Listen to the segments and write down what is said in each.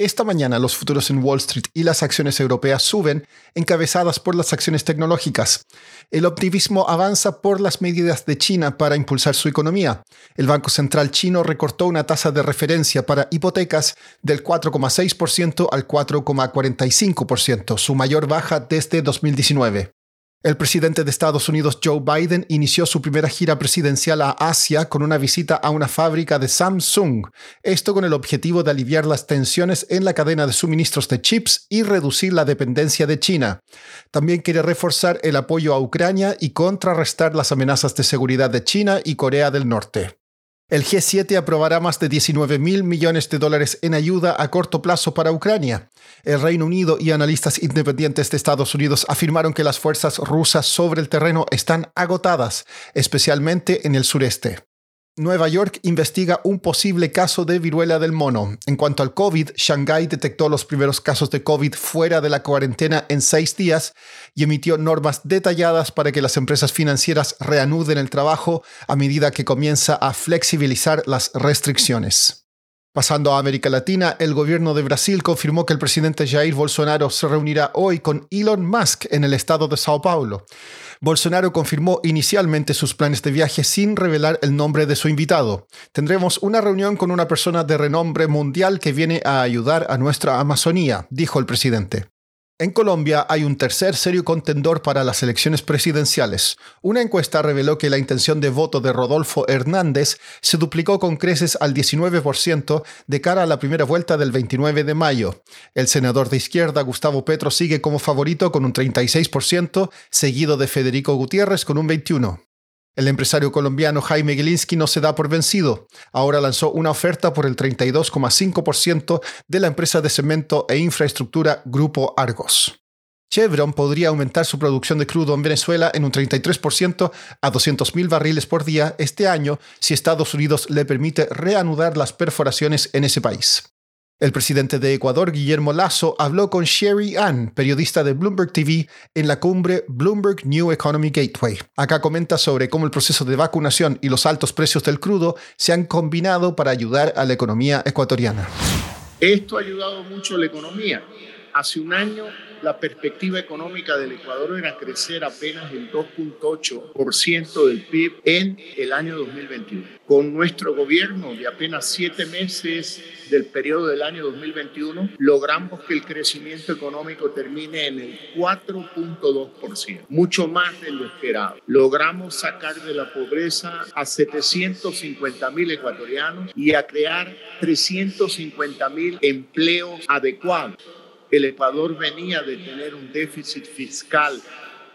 Esta mañana los futuros en Wall Street y las acciones europeas suben, encabezadas por las acciones tecnológicas. El optimismo avanza por las medidas de China para impulsar su economía. El Banco Central chino recortó una tasa de referencia para hipotecas del 4,6% al 4,45%, su mayor baja desde 2019. El presidente de Estados Unidos, Joe Biden, inició su primera gira presidencial a Asia con una visita a una fábrica de Samsung, esto con el objetivo de aliviar las tensiones en la cadena de suministros de chips y reducir la dependencia de China. También quiere reforzar el apoyo a Ucrania y contrarrestar las amenazas de seguridad de China y Corea del Norte. El G7 aprobará más de 19 mil millones de dólares en ayuda a corto plazo para Ucrania. El Reino Unido y analistas independientes de Estados Unidos afirmaron que las fuerzas rusas sobre el terreno están agotadas, especialmente en el sureste. Nueva York investiga un posible caso de viruela del mono. En cuanto al COVID, Shanghái detectó los primeros casos de COVID fuera de la cuarentena en seis días y emitió normas detalladas para que las empresas financieras reanuden el trabajo a medida que comienza a flexibilizar las restricciones. Pasando a América Latina, el gobierno de Brasil confirmó que el presidente Jair Bolsonaro se reunirá hoy con Elon Musk en el estado de Sao Paulo. Bolsonaro confirmó inicialmente sus planes de viaje sin revelar el nombre de su invitado. Tendremos una reunión con una persona de renombre mundial que viene a ayudar a nuestra Amazonía, dijo el presidente. En Colombia hay un tercer serio contendor para las elecciones presidenciales. Una encuesta reveló que la intención de voto de Rodolfo Hernández se duplicó con creces al 19% de cara a la primera vuelta del 29 de mayo. El senador de izquierda Gustavo Petro sigue como favorito con un 36%, seguido de Federico Gutiérrez con un 21%. El empresario colombiano Jaime Gilinski no se da por vencido. Ahora lanzó una oferta por el 32,5% de la empresa de cemento e infraestructura Grupo Argos. Chevron podría aumentar su producción de crudo en Venezuela en un 33% a 200.000 barriles por día este año si Estados Unidos le permite reanudar las perforaciones en ese país. El presidente de Ecuador, Guillermo Lazo, habló con Sherry Ann, periodista de Bloomberg TV, en la cumbre Bloomberg New Economy Gateway. Acá comenta sobre cómo el proceso de vacunación y los altos precios del crudo se han combinado para ayudar a la economía ecuatoriana. Esto ha ayudado mucho a la economía. Hace un año la perspectiva económica del Ecuador era crecer apenas el 2.8% del PIB en el año 2021. Con nuestro gobierno de apenas siete meses del periodo del año 2021, logramos que el crecimiento económico termine en el 4.2%, mucho más de lo esperado. Logramos sacar de la pobreza a 750 mil ecuatorianos y a crear 350 mil empleos adecuados el Ecuador venía de tener un déficit fiscal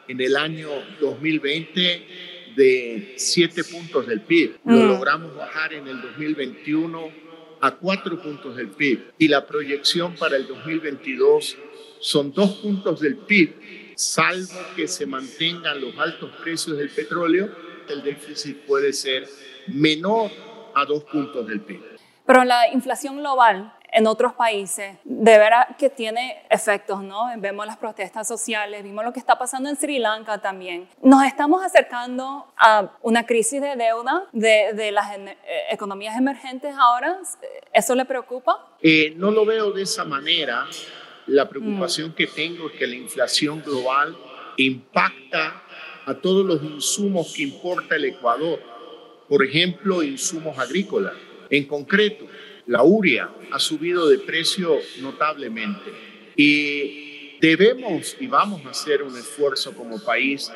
en el año 2020 de 7 puntos del PIB. Lo mm. logramos bajar en el 2021 a 4 puntos del PIB. Y la proyección para el 2022 son 2 puntos del PIB, salvo que se mantengan los altos precios del petróleo, el déficit puede ser menor a 2 puntos del PIB. Pero la inflación global en otros países, de veras que tiene efectos, ¿no? Vemos las protestas sociales, vimos lo que está pasando en Sri Lanka también. Nos estamos acercando a una crisis de deuda de, las eh, economías emergentes ahora. ¿Eso le preocupa? Eh, no lo veo de esa manera. La preocupación que tengo es que la inflación global impacta a todos los insumos que importa el Ecuador. Por ejemplo, insumos agrícolas. En concreto, la uria ha subido de precio notablemente y debemos y vamos a hacer un esfuerzo como país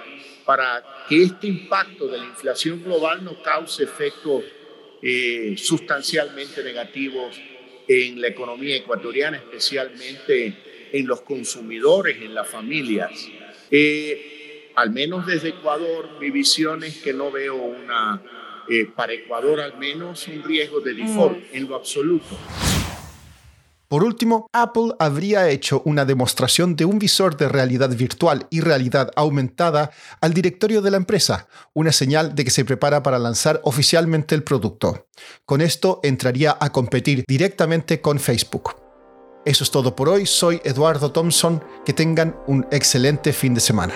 para que este impacto de la inflación global no cause efectos eh, sustancialmente negativos en la economía ecuatoriana, especialmente en los consumidores, en las familias. Eh, al menos desde Ecuador, mi visión es que no veo una eh, para Ecuador al menos un riesgo de default mm. en lo absoluto. Por último, Apple habría hecho una demostración de un visor de realidad virtual y realidad aumentada al directorio de la empresa, una señal de que se prepara para lanzar oficialmente el producto. Con esto entraría a competir directamente con Facebook. Eso es todo por hoy, soy Eduardo Thompson, que tengan un excelente fin de semana.